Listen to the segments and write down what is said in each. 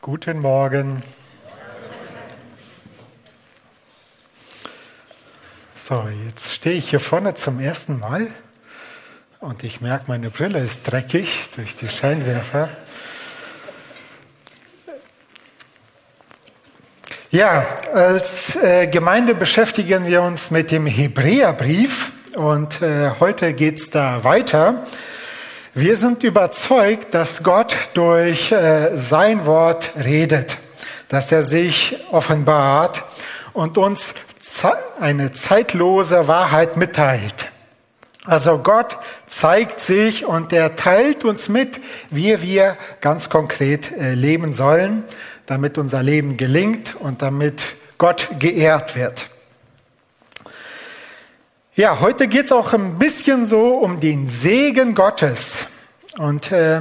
Guten Morgen. So, jetzt stehe ich hier vorne zum ersten Mal und ich merke, meine Brille ist dreckig durch die Scheinwerfer. Ja, als äh, Gemeinde beschäftigen wir uns mit dem Hebräerbrief und äh, heute geht es da weiter. Wir sind überzeugt, dass Gott durch äh, sein Wort redet, dass er sich offenbart und uns eine zeitlose Wahrheit mitteilt. Also Gott zeigt sich und er teilt uns mit, wie wir ganz konkret äh, leben sollen, damit unser Leben gelingt und damit Gott geehrt wird. Ja, heute geht es auch ein bisschen so um den Segen Gottes. Und äh,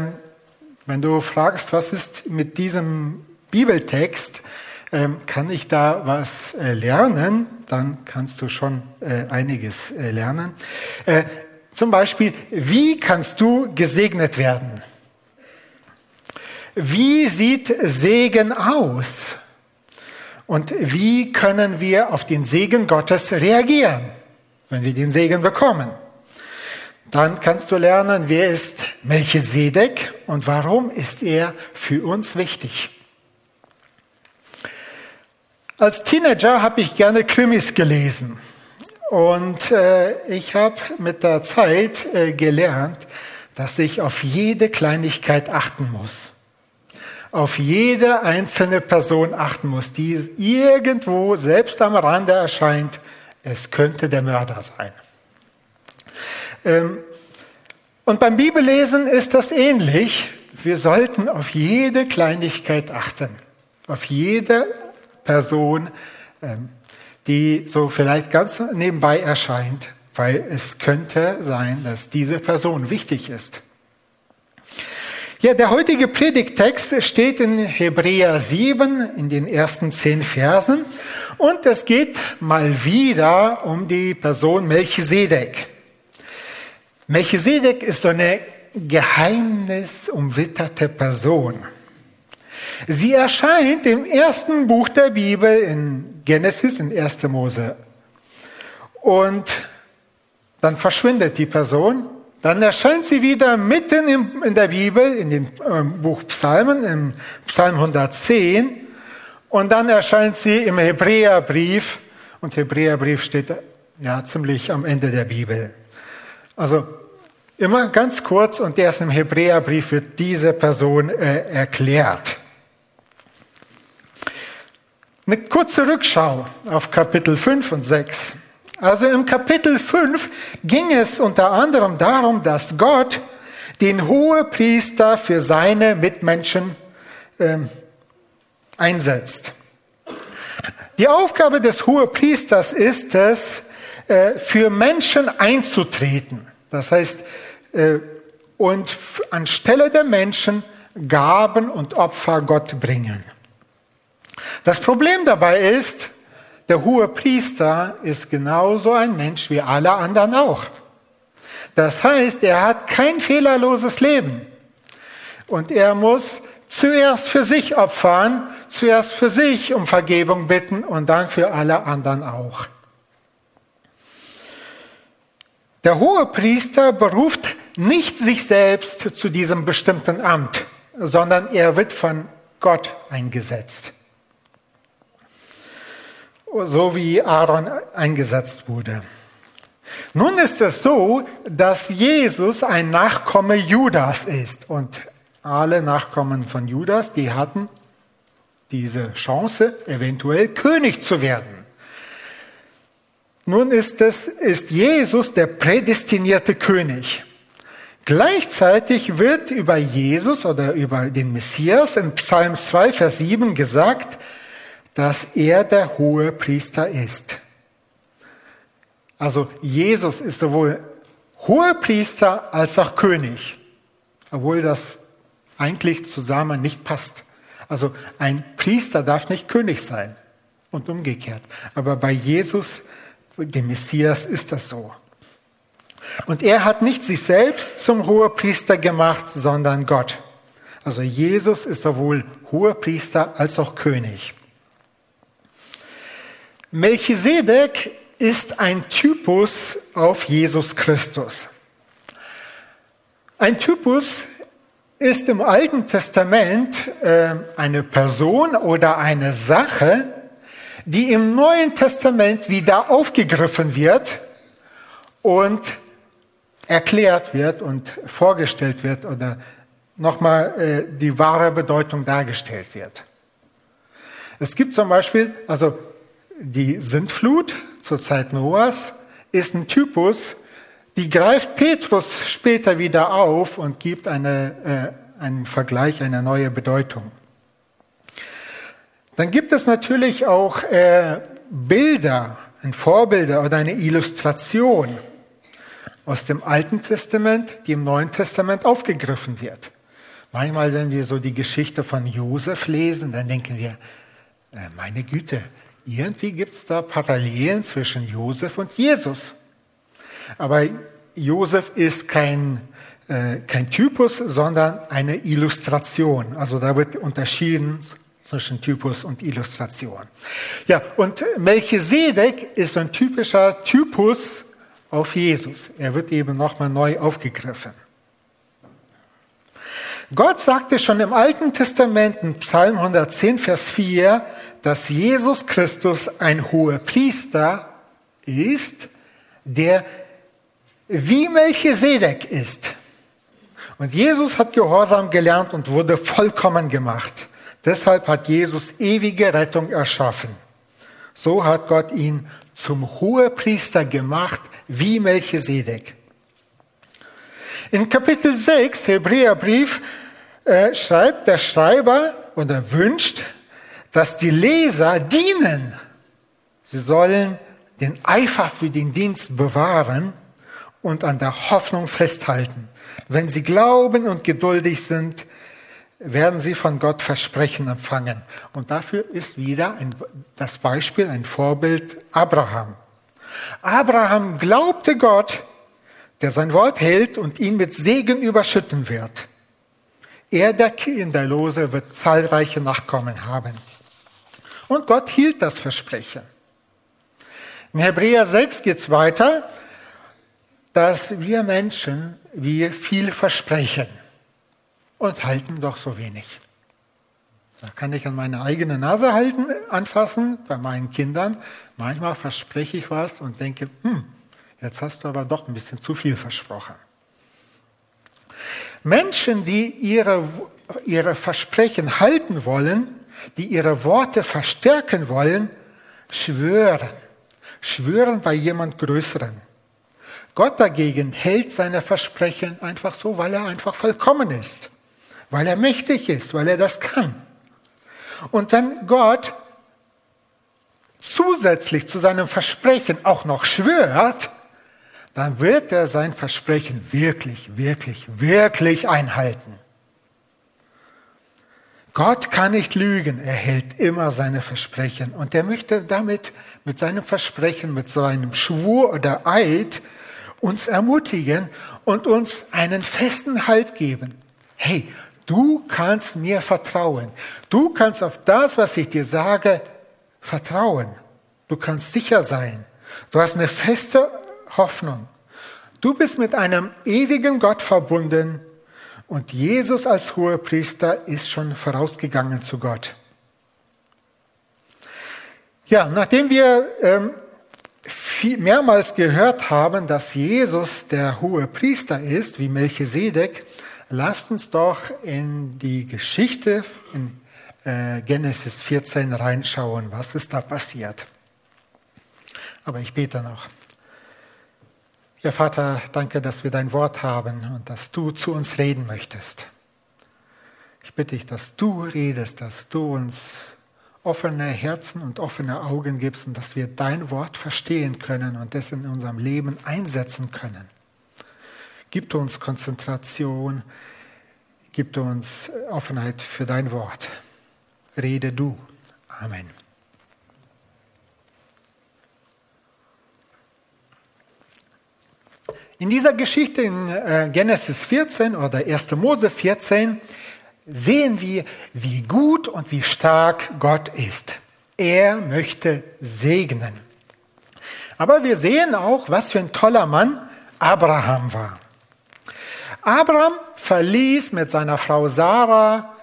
wenn du fragst, was ist mit diesem Bibeltext, äh, kann ich da was äh, lernen, dann kannst du schon äh, einiges äh, lernen. Äh, zum Beispiel, wie kannst du gesegnet werden? Wie sieht Segen aus? Und wie können wir auf den Segen Gottes reagieren? Wenn wir den Segen bekommen. Dann kannst du lernen, wer ist Melchisedek und warum ist er für uns wichtig. Als Teenager habe ich gerne Krimis gelesen und äh, ich habe mit der Zeit äh, gelernt, dass ich auf jede Kleinigkeit achten muss. Auf jede einzelne Person achten muss, die irgendwo selbst am Rande erscheint es könnte der Mörder sein. Ähm, und beim Bibellesen ist das ähnlich. Wir sollten auf jede Kleinigkeit achten, auf jede Person, ähm, die so vielleicht ganz nebenbei erscheint, weil es könnte sein, dass diese Person wichtig ist. Ja, der heutige Predigtext steht in Hebräer 7 in den ersten zehn Versen und es geht mal wieder um die Person Melchisedek. Melchisedek ist so eine geheimnisumwitterte Person. Sie erscheint im ersten Buch der Bibel in Genesis, in 1. Mose. Und dann verschwindet die Person. Dann erscheint sie wieder mitten in der Bibel, in dem ähm, Buch Psalmen, im Psalm 110. Und dann erscheint sie im Hebräerbrief und Hebräerbrief steht ja ziemlich am Ende der Bibel. Also immer ganz kurz und erst im Hebräerbrief wird diese Person äh, erklärt. Eine kurze Rückschau auf Kapitel 5 und 6. Also im Kapitel 5 ging es unter anderem darum, dass Gott den Hohepriester für seine Mitmenschen ähm, einsetzt. Die Aufgabe des Hohepriesters ist es, äh, für Menschen einzutreten. Das heißt, äh, und anstelle der Menschen Gaben und Opfer Gott bringen. Das Problem dabei ist, der hohe Priester ist genauso ein Mensch wie alle anderen auch. Das heißt, er hat kein fehlerloses Leben. Und er muss zuerst für sich opfern, zuerst für sich um Vergebung bitten und dann für alle anderen auch. Der hohe Priester beruft nicht sich selbst zu diesem bestimmten Amt, sondern er wird von Gott eingesetzt. So wie Aaron eingesetzt wurde. Nun ist es so, dass Jesus ein Nachkomme Judas ist und alle Nachkommen von Judas, die hatten diese Chance, eventuell König zu werden. Nun ist es, ist Jesus der prädestinierte König. Gleichzeitig wird über Jesus oder über den Messias in Psalm 2, Vers 7 gesagt, dass er der hohe Priester ist. Also Jesus ist sowohl hoher Priester als auch König, obwohl das eigentlich zusammen nicht passt. Also ein Priester darf nicht König sein und umgekehrt. Aber bei Jesus, dem Messias, ist das so. Und er hat nicht sich selbst zum Hohepriester gemacht, sondern Gott. Also Jesus ist sowohl Hohepriester als auch König. Melchisedek ist ein Typus auf Jesus Christus. Ein Typus ist im Alten Testament äh, eine Person oder eine Sache, die im Neuen Testament wieder aufgegriffen wird und erklärt wird und vorgestellt wird oder nochmal äh, die wahre Bedeutung dargestellt wird. Es gibt zum Beispiel, also die Sintflut zur Zeit Noahs ist ein Typus, die greift Petrus später wieder auf und gibt eine, äh, einen Vergleich, eine neue Bedeutung. Dann gibt es natürlich auch äh, Bilder, ein Vorbilder oder eine Illustration aus dem Alten Testament, die im Neuen Testament aufgegriffen wird. Manchmal, wenn wir so die Geschichte von Josef lesen, dann denken wir, äh, meine Güte, irgendwie gibt es da Parallelen zwischen Josef und Jesus. Aber Josef ist kein, äh, kein Typus, sondern eine Illustration. Also da wird unterschieden zwischen Typus und Illustration. Ja, und Melchisedek ist ein typischer Typus auf Jesus. Er wird eben nochmal neu aufgegriffen. Gott sagte schon im Alten Testament in Psalm 110, Vers 4, dass Jesus Christus ein hoher Priester ist, der wie Melchisedek ist. Und Jesus hat Gehorsam gelernt und wurde vollkommen gemacht. Deshalb hat Jesus ewige Rettung erschaffen. So hat Gott ihn zum Hohepriester gemacht, wie Melchisedek. In Kapitel 6, Hebräerbrief, äh, schreibt der Schreiber oder wünscht, dass die Leser dienen. Sie sollen den Eifer für den Dienst bewahren und an der Hoffnung festhalten. Wenn sie glauben und geduldig sind, werden sie von Gott Versprechen empfangen. Und dafür ist wieder ein, das Beispiel, ein Vorbild Abraham. Abraham glaubte Gott, der sein Wort hält und ihn mit Segen überschütten wird. Er, der Kinderlose, wird zahlreiche Nachkommen haben. Und Gott hielt das Versprechen. In Hebräer 6 geht es weiter, dass wir Menschen, wir viel versprechen und halten doch so wenig. Da kann ich an meine eigene Nase halten, anfassen bei meinen Kindern. Manchmal verspreche ich was und denke, hm, jetzt hast du aber doch ein bisschen zu viel versprochen. Menschen, die ihre, ihre Versprechen halten wollen, die ihre Worte verstärken wollen, schwören. Schwören bei jemand Größeren. Gott dagegen hält seine Versprechen einfach so, weil er einfach vollkommen ist, weil er mächtig ist, weil er das kann. Und wenn Gott zusätzlich zu seinem Versprechen auch noch schwört, dann wird er sein Versprechen wirklich, wirklich, wirklich einhalten. Gott kann nicht lügen, er hält immer seine Versprechen und er möchte damit mit seinem Versprechen, mit seinem Schwur oder Eid uns ermutigen und uns einen festen Halt geben. Hey, du kannst mir vertrauen. Du kannst auf das, was ich dir sage, vertrauen. Du kannst sicher sein. Du hast eine feste Hoffnung. Du bist mit einem ewigen Gott verbunden und Jesus als Hohepriester ist schon vorausgegangen zu Gott. Ja, nachdem wir ähm, viel, mehrmals gehört haben, dass Jesus der hohe Priester ist, wie Melchisedek, lasst uns doch in die Geschichte in äh, Genesis 14 reinschauen, was ist da passiert. Aber ich bete noch. Ja, Vater, danke, dass wir dein Wort haben und dass du zu uns reden möchtest. Ich bitte dich, dass du redest, dass du uns offene Herzen und offene Augen gibst und dass wir dein Wort verstehen können und es in unserem Leben einsetzen können. Gib uns Konzentration, gib uns Offenheit für dein Wort. Rede du. Amen. In dieser Geschichte in äh, Genesis 14 oder 1. Mose 14 sehen wir, wie gut und wie stark Gott ist. Er möchte segnen. Aber wir sehen auch, was für ein toller Mann Abraham war. Abraham verließ mit seiner Frau Sarah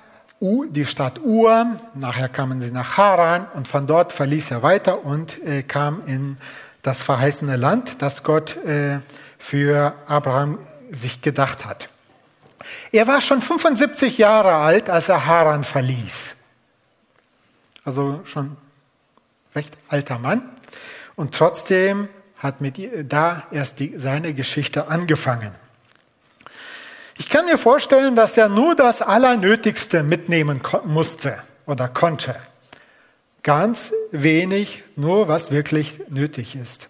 die Stadt Ur, nachher kamen sie nach Haran und von dort verließ er weiter und äh, kam in das verheißene Land, das Gott äh, für Abraham sich gedacht hat. Er war schon 75 Jahre alt, als er Haran verließ. Also schon recht alter Mann. Und trotzdem hat mit da erst die, seine Geschichte angefangen. Ich kann mir vorstellen, dass er nur das Allernötigste mitnehmen musste oder konnte. Ganz wenig, nur was wirklich nötig ist.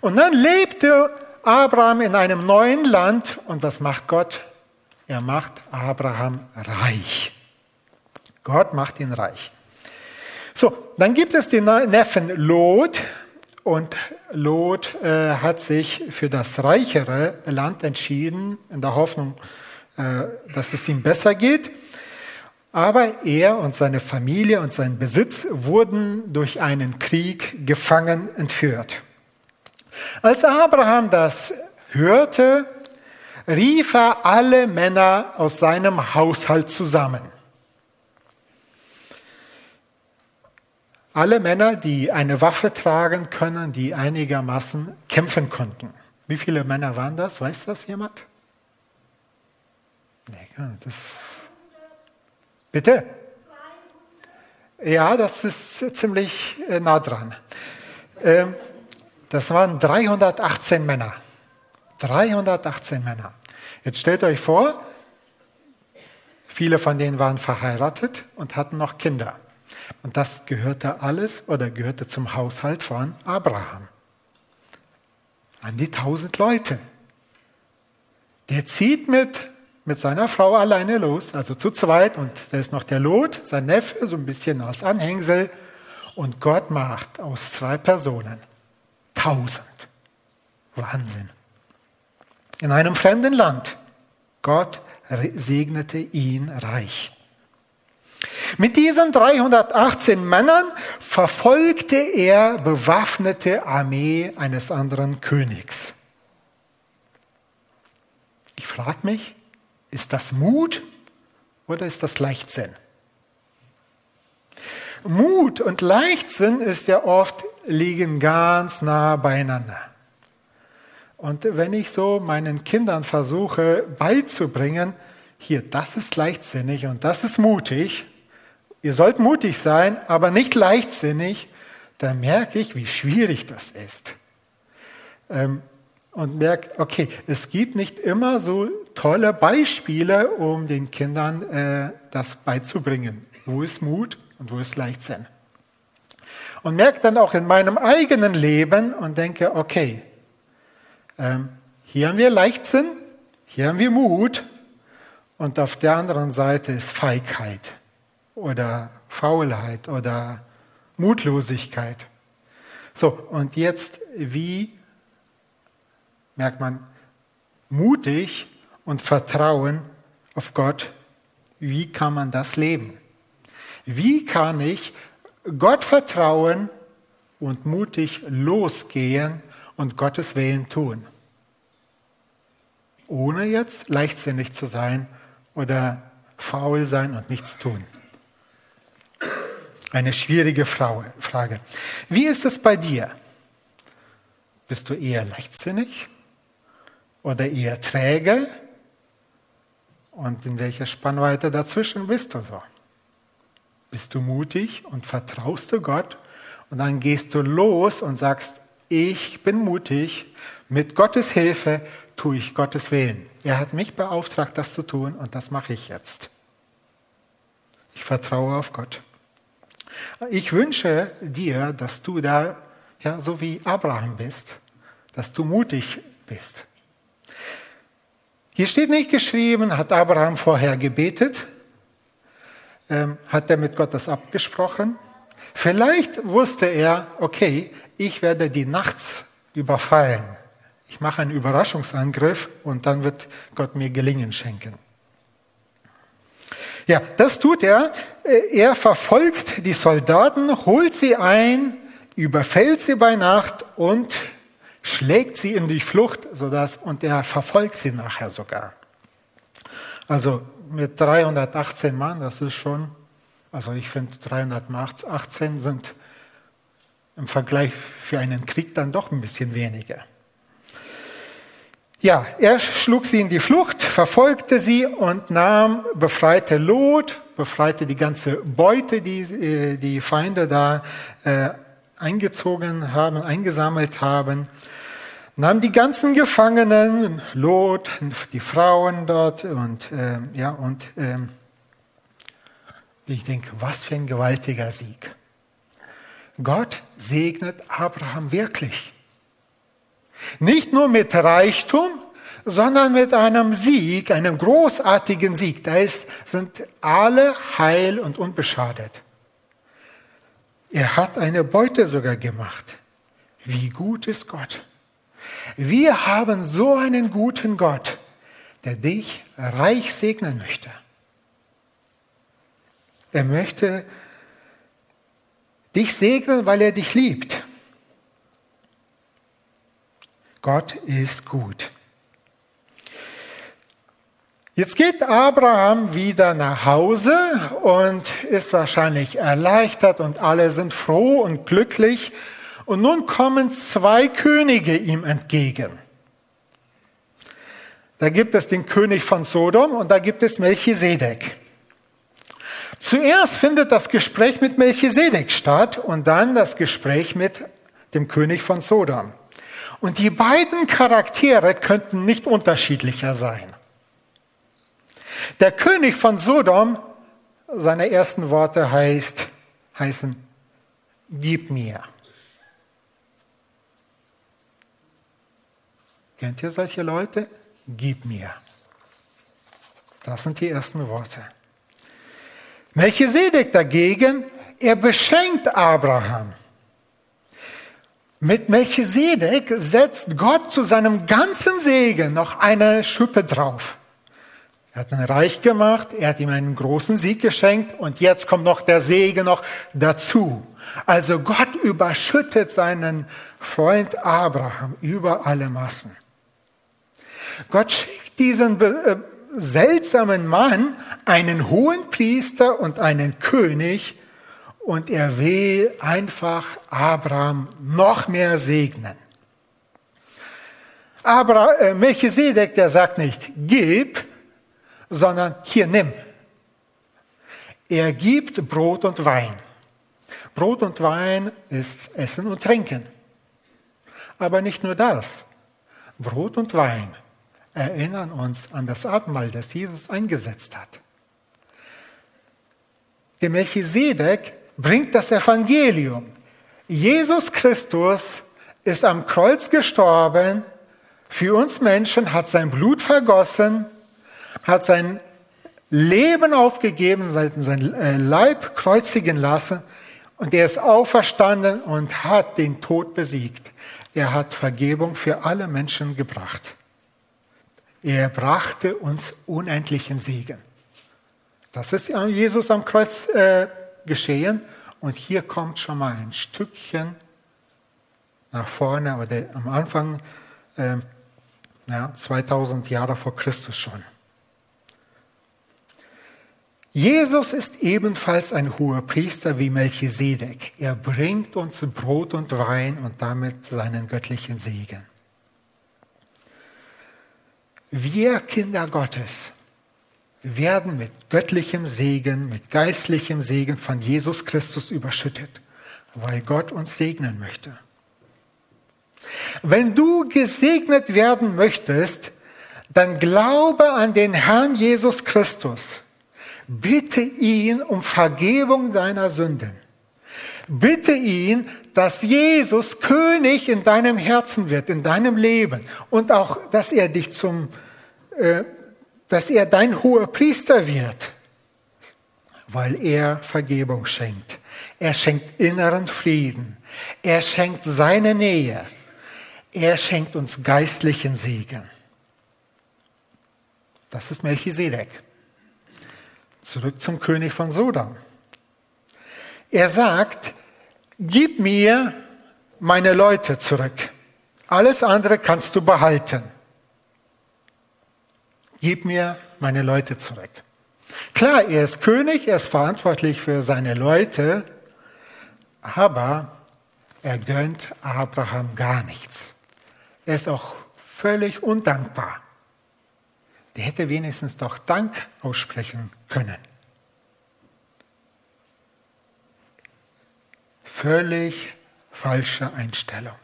Und dann lebte Abraham in einem neuen Land und was macht Gott? Er macht Abraham reich. Gott macht ihn reich. So, dann gibt es den Neffen Lot und Lot äh, hat sich für das reichere Land entschieden, in der Hoffnung, äh, dass es ihm besser geht. Aber er und seine Familie und sein Besitz wurden durch einen Krieg gefangen entführt. Als Abraham das hörte, rief er alle Männer aus seinem Haushalt zusammen. Alle Männer, die eine Waffe tragen können, die einigermaßen kämpfen konnten. Wie viele Männer waren das? Weiß das jemand? Das Bitte? Ja, das ist ziemlich äh, nah dran. Ähm, das waren 318 Männer. 318 Männer. Jetzt stellt euch vor, viele von denen waren verheiratet und hatten noch Kinder. Und das gehörte alles oder gehörte zum Haushalt von Abraham. An die tausend Leute. Der zieht mit, mit seiner Frau alleine los, also zu zweit, und da ist noch der Lot, sein Neffe, so ein bisschen als Anhängsel. Und Gott macht aus zwei Personen tausend. Wahnsinn. In einem fremden Land. Gott segnete ihn reich. Mit diesen 318 Männern verfolgte er bewaffnete Armee eines anderen Königs. Ich frage mich, ist das Mut oder ist das Leichtsinn? Mut und Leichtsinn ist ja oft liegen ganz nah beieinander. Und wenn ich so meinen Kindern versuche beizubringen, hier, das ist leichtsinnig und das ist mutig, Ihr sollt mutig sein, aber nicht leichtsinnig. Da merke ich, wie schwierig das ist. Ähm, und merke, okay, es gibt nicht immer so tolle Beispiele, um den Kindern äh, das beizubringen. Wo ist Mut und wo ist Leichtsinn? Und merke dann auch in meinem eigenen Leben und denke, okay, ähm, hier haben wir Leichtsinn, hier haben wir Mut und auf der anderen Seite ist Feigheit oder Faulheit oder Mutlosigkeit. So, und jetzt, wie merkt man, mutig und Vertrauen auf Gott, wie kann man das leben? Wie kann ich Gott vertrauen und mutig losgehen und Gottes Willen tun? Ohne jetzt leichtsinnig zu sein oder faul sein und nichts tun. Eine schwierige Frage. Wie ist es bei dir? Bist du eher leichtsinnig oder eher träge? Und in welcher Spannweite dazwischen bist du so? Bist du mutig und vertraust du Gott? Und dann gehst du los und sagst, ich bin mutig, mit Gottes Hilfe tue ich Gottes Willen. Er hat mich beauftragt, das zu tun und das mache ich jetzt. Ich vertraue auf Gott. Ich wünsche dir, dass du da ja, so wie Abraham bist, dass du mutig bist. Hier steht nicht geschrieben, hat Abraham vorher gebetet, ähm, hat er mit Gott das abgesprochen. Vielleicht wusste er, okay, ich werde die nachts überfallen. Ich mache einen Überraschungsangriff und dann wird Gott mir Gelingen schenken. Ja, das tut er. Er verfolgt die Soldaten, holt sie ein, überfällt sie bei Nacht und schlägt sie in die Flucht, sodass, und er verfolgt sie nachher sogar. Also mit 318 Mann, das ist schon, also ich finde 318 sind im Vergleich für einen Krieg dann doch ein bisschen weniger. Ja, er schlug sie in die Flucht, verfolgte sie und nahm, befreite Lot, befreite die ganze Beute, die äh, die Feinde da äh, eingezogen haben, eingesammelt haben, nahm die ganzen Gefangenen, Lot, die Frauen dort und äh, ja und äh, ich denke, was für ein gewaltiger Sieg. Gott segnet Abraham wirklich. Nicht nur mit Reichtum, sondern mit einem Sieg, einem großartigen Sieg. Da ist, sind alle heil und unbeschadet. Er hat eine Beute sogar gemacht. Wie gut ist Gott? Wir haben so einen guten Gott, der dich reich segnen möchte. Er möchte dich segnen, weil er dich liebt. Gott ist gut. Jetzt geht Abraham wieder nach Hause und ist wahrscheinlich erleichtert und alle sind froh und glücklich. Und nun kommen zwei Könige ihm entgegen. Da gibt es den König von Sodom und da gibt es Melchisedek. Zuerst findet das Gespräch mit Melchisedek statt und dann das Gespräch mit dem König von Sodom. Und die beiden Charaktere könnten nicht unterschiedlicher sein. Der König von Sodom, seine ersten Worte heißt, heißen, gib mir. Kennt ihr solche Leute? Gib mir. Das sind die ersten Worte. Melchisedek dagegen, er beschenkt Abraham. Mit Melchisedek setzt Gott zu seinem ganzen Segen noch eine Schippe drauf. Er hat ihn reich gemacht, er hat ihm einen großen Sieg geschenkt und jetzt kommt noch der Segen noch dazu. Also Gott überschüttet seinen Freund Abraham über alle Massen. Gott schickt diesen äh, seltsamen Mann, einen hohen Priester und einen König, und er will einfach Abraham noch mehr segnen. Aber äh, Melchisedek, der sagt nicht, gib, sondern hier nimm. Er gibt Brot und Wein. Brot und Wein ist Essen und Trinken. Aber nicht nur das. Brot und Wein erinnern uns an das Abendmahl, das Jesus eingesetzt hat. Der Melchisedek bringt das Evangelium. Jesus Christus ist am Kreuz gestorben, für uns Menschen hat sein Blut vergossen, hat sein Leben aufgegeben, sein äh, Leib kreuzigen lassen und er ist auferstanden und hat den Tod besiegt. Er hat Vergebung für alle Menschen gebracht. Er brachte uns unendlichen Segen. Das ist Jesus am Kreuz äh, geschehen. Und hier kommt schon mal ein Stückchen nach vorne oder am Anfang, äh, ja, 2000 Jahre vor Christus schon. Jesus ist ebenfalls ein hoher Priester wie Melchisedek. Er bringt uns Brot und Wein und damit seinen göttlichen Segen. Wir Kinder Gottes werden mit göttlichem Segen, mit geistlichem Segen von Jesus Christus überschüttet, weil Gott uns segnen möchte. Wenn du gesegnet werden möchtest, dann glaube an den Herrn Jesus Christus. Bitte ihn um Vergebung deiner Sünden. Bitte ihn, dass Jesus König in deinem Herzen wird, in deinem Leben und auch, dass er dich zum äh, dass er dein hoher Priester wird, weil er Vergebung schenkt. Er schenkt inneren Frieden. Er schenkt seine Nähe. Er schenkt uns geistlichen Segen. Das ist Melchisedek. Zurück zum König von Sodom. Er sagt, gib mir meine Leute zurück. Alles andere kannst du behalten. Gib mir meine Leute zurück. Klar, er ist König, er ist verantwortlich für seine Leute, aber er gönnt Abraham gar nichts. Er ist auch völlig undankbar. Der hätte wenigstens doch Dank aussprechen können. Völlig falsche Einstellung.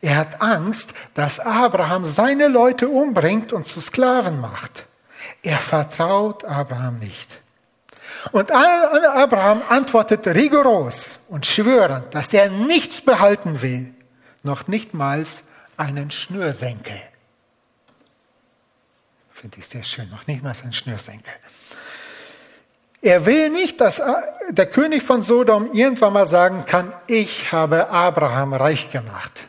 Er hat Angst, dass Abraham seine Leute umbringt und zu Sklaven macht. Er vertraut Abraham nicht. Und Abraham antwortet rigoros und schwörend, dass er nichts behalten will, noch nichtmals einen Schnürsenkel. Finde ich sehr schön, noch nichtmals einen Schnürsenkel. Er will nicht, dass der König von Sodom irgendwann mal sagen kann, ich habe Abraham reich gemacht.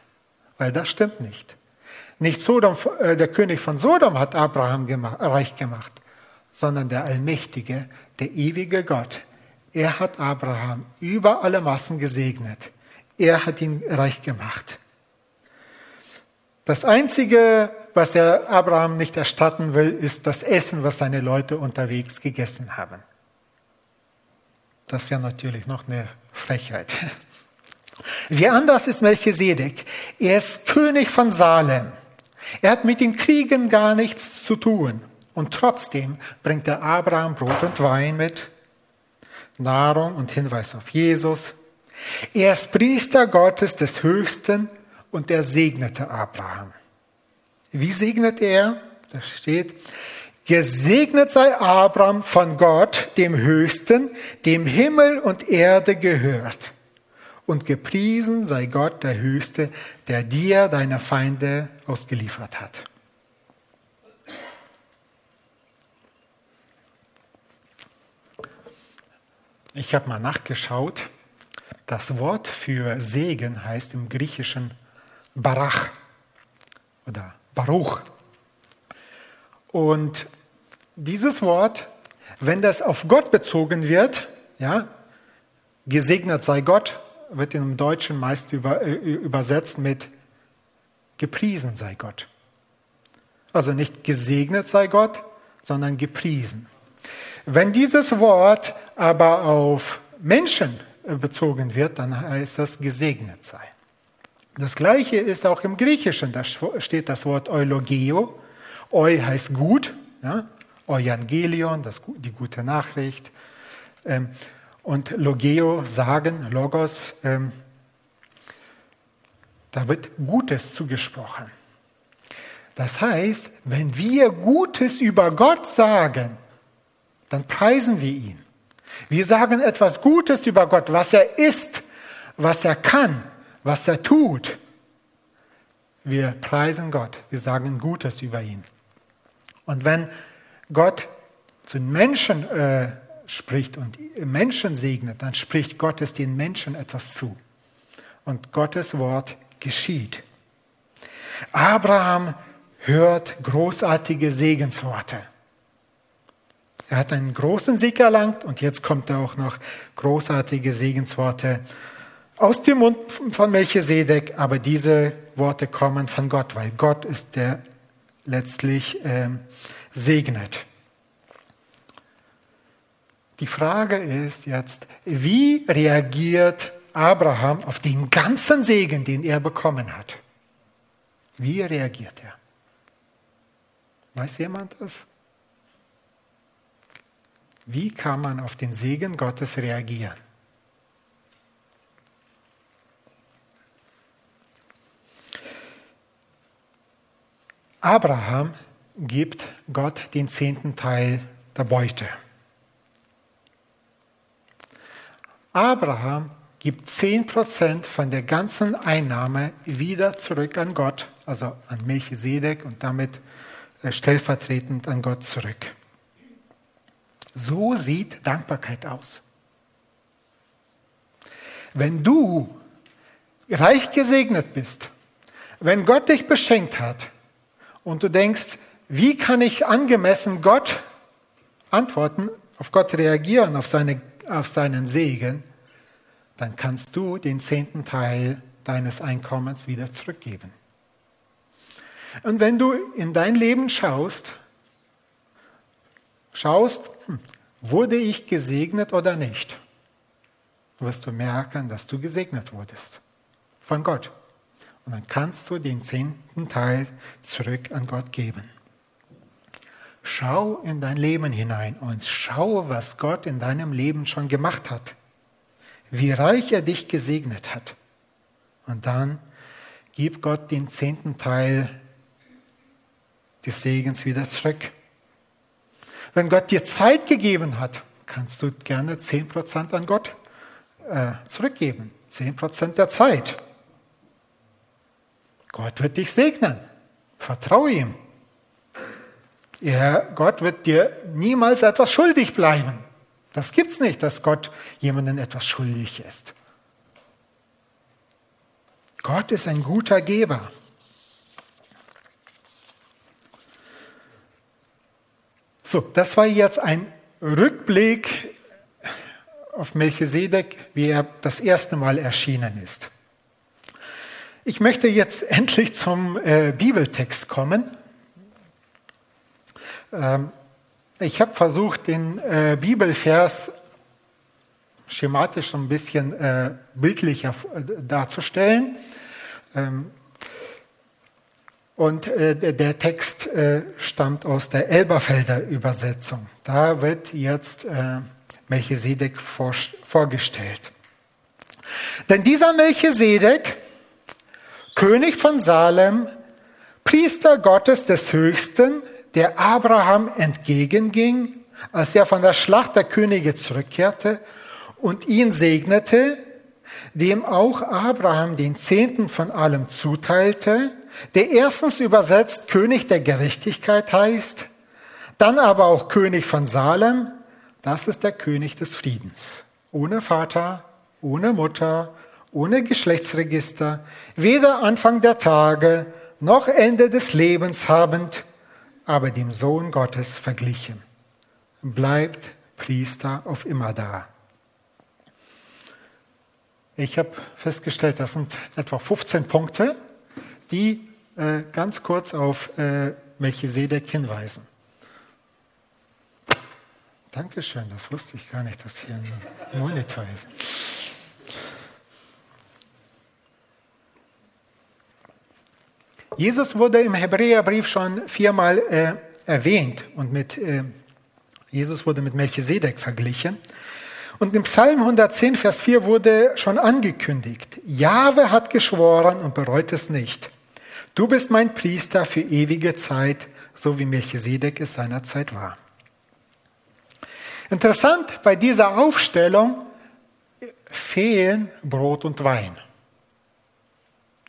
Weil das stimmt nicht. Nicht Sodom, äh, der König von Sodom hat Abraham gemacht, reich gemacht, sondern der Allmächtige, der ewige Gott. Er hat Abraham über alle Massen gesegnet. Er hat ihn reich gemacht. Das Einzige, was er Abraham nicht erstatten will, ist das Essen, was seine Leute unterwegs gegessen haben. Das wäre natürlich noch eine Frechheit. Wie anders ist Melchisedek. Er ist König von Salem. Er hat mit den Kriegen gar nichts zu tun. Und trotzdem bringt er Abraham Brot und Wein mit, Nahrung und Hinweis auf Jesus. Er ist Priester Gottes des Höchsten und er segnete Abraham. Wie segnet er? Da steht, Gesegnet sei Abraham von Gott, dem Höchsten, dem Himmel und Erde gehört. Und gepriesen sei Gott der Höchste, der dir deine Feinde ausgeliefert hat. Ich habe mal nachgeschaut. Das Wort für Segen heißt im Griechischen Barach oder Baruch. Und dieses Wort, wenn das auf Gott bezogen wird, ja, gesegnet sei Gott, wird im Deutschen meist über, äh, übersetzt mit gepriesen sei Gott. Also nicht gesegnet sei Gott, sondern gepriesen. Wenn dieses Wort aber auf Menschen äh, bezogen wird, dann heißt das gesegnet sei. Das gleiche ist auch im Griechischen, da steht das Wort Eulogeo. Eu heißt gut, ja? Evangelion, das, die gute Nachricht. Ähm, und Logeo, sagen, Logos, ähm, da wird Gutes zugesprochen. Das heißt, wenn wir Gutes über Gott sagen, dann preisen wir ihn. Wir sagen etwas Gutes über Gott, was er ist, was er kann, was er tut. Wir preisen Gott, wir sagen Gutes über ihn. Und wenn Gott zu den Menschen äh, spricht und Menschen segnet, dann spricht Gott es den Menschen etwas zu. Und Gottes Wort geschieht. Abraham hört großartige Segensworte. Er hat einen großen Sieg erlangt und jetzt kommt er auch noch großartige Segensworte aus dem Mund von Melchisedek, aber diese Worte kommen von Gott, weil Gott ist der letztlich äh, segnet. Die Frage ist jetzt, wie reagiert Abraham auf den ganzen Segen, den er bekommen hat? Wie reagiert er? Weiß jemand das? Wie kann man auf den Segen Gottes reagieren? Abraham gibt Gott den zehnten Teil der Beute. Abraham gibt 10% von der ganzen Einnahme wieder zurück an Gott, also an Melchisedek und damit äh, stellvertretend an Gott zurück. So sieht Dankbarkeit aus. Wenn du reich gesegnet bist, wenn Gott dich beschenkt hat und du denkst, wie kann ich angemessen Gott antworten, auf Gott reagieren, auf, seine, auf seinen Segen, dann kannst du den zehnten Teil deines Einkommens wieder zurückgeben. Und wenn du in dein Leben schaust, schaust, hm, wurde ich gesegnet oder nicht, wirst du merken, dass du gesegnet wurdest von Gott. Und dann kannst du den zehnten Teil zurück an Gott geben. Schau in dein Leben hinein und schau, was Gott in deinem Leben schon gemacht hat. Wie reich er dich gesegnet hat. Und dann gib Gott den zehnten Teil des Segens wieder zurück. Wenn Gott dir Zeit gegeben hat, kannst du gerne 10% an Gott äh, zurückgeben. 10% der Zeit. Gott wird dich segnen. Vertraue ihm. Er, Gott wird dir niemals etwas schuldig bleiben. Das gibt es nicht, dass Gott jemandem etwas schuldig ist. Gott ist ein guter Geber. So, das war jetzt ein Rückblick auf Melchisedek, wie er das erste Mal erschienen ist. Ich möchte jetzt endlich zum äh, Bibeltext kommen. Ähm, ich habe versucht, den äh, Bibelvers schematisch ein bisschen äh, bildlicher äh, darzustellen. Ähm, und äh, der Text stammt aus der Elberfelder Übersetzung. Da wird jetzt äh, Melchisedek vor, vorgestellt. Denn dieser Melchisedek, König von Salem, Priester Gottes des Höchsten, der Abraham entgegenging, als er von der Schlacht der Könige zurückkehrte und ihn segnete, dem auch Abraham den Zehnten von allem zuteilte, der erstens übersetzt König der Gerechtigkeit heißt, dann aber auch König von Salem, das ist der König des Friedens. Ohne Vater, ohne Mutter, ohne Geschlechtsregister, weder Anfang der Tage noch Ende des Lebens habend, aber dem Sohn Gottes verglichen. Bleibt Priester auf immer da. Ich habe festgestellt, das sind etwa 15 Punkte, die äh, ganz kurz auf äh, Melchisedek hinweisen. Dankeschön, das wusste ich gar nicht, dass hier ein Monitor ist. Jesus wurde im Hebräerbrief schon viermal äh, erwähnt und mit äh, Jesus wurde mit Melchisedek verglichen. Und im Psalm 110, Vers 4 wurde schon angekündigt, Jahwe hat geschworen und bereut es nicht. Du bist mein Priester für ewige Zeit, so wie Melchisedek es seinerzeit war. Interessant, bei dieser Aufstellung fehlen Brot und Wein.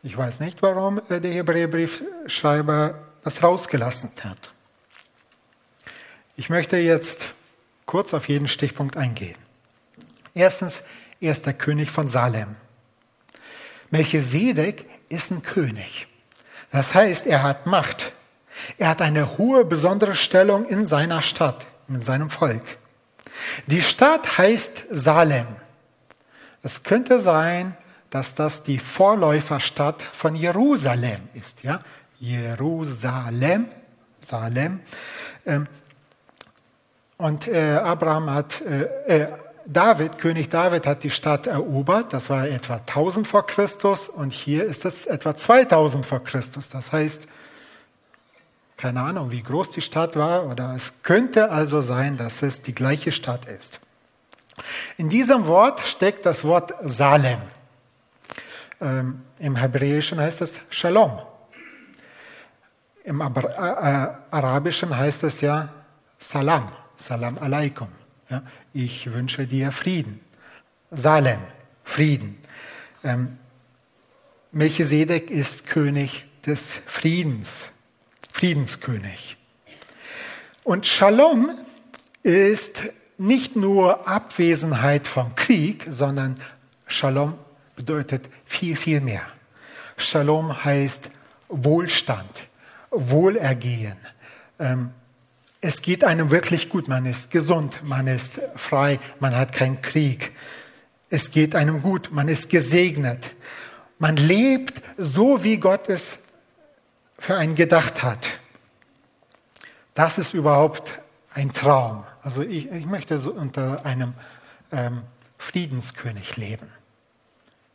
Ich weiß nicht, warum der Hebräerbriefschreiber das rausgelassen hat. Ich möchte jetzt kurz auf jeden Stichpunkt eingehen. Erstens, er ist der König von Salem. Melchisedek ist ein König. Das heißt, er hat Macht. Er hat eine hohe, besondere Stellung in seiner Stadt, in seinem Volk. Die Stadt heißt Salem. Es könnte sein, dass das die Vorläuferstadt von Jerusalem ist. Ja? Jerusalem, Salem. Ähm, und äh, Abraham hat, äh, äh, David, König David hat die Stadt erobert, das war etwa 1000 vor Christus und hier ist es etwa 2000 vor Christus. Das heißt, keine Ahnung, wie groß die Stadt war, oder es könnte also sein, dass es die gleiche Stadt ist. In diesem Wort steckt das Wort Salem. Ähm, Im Hebräischen heißt es Shalom. Im äh, äh, Arabischen heißt es ja Salam, Salam alaikum. Ich wünsche dir Frieden. Salem, Frieden. Ähm, Melchisedek ist König des Friedens, Friedenskönig. Und Shalom ist nicht nur Abwesenheit vom Krieg, sondern Shalom bedeutet viel, viel mehr. Shalom heißt Wohlstand, Wohlergehen, ähm, Es geht einem wirklich gut, man ist gesund, man ist frei, man hat keinen Krieg. Es geht einem gut, man ist gesegnet. Man lebt so, wie Gott es für einen gedacht hat. Das ist überhaupt ein Traum. Also ich, ich möchte so unter einem ähm, Friedenskönig leben.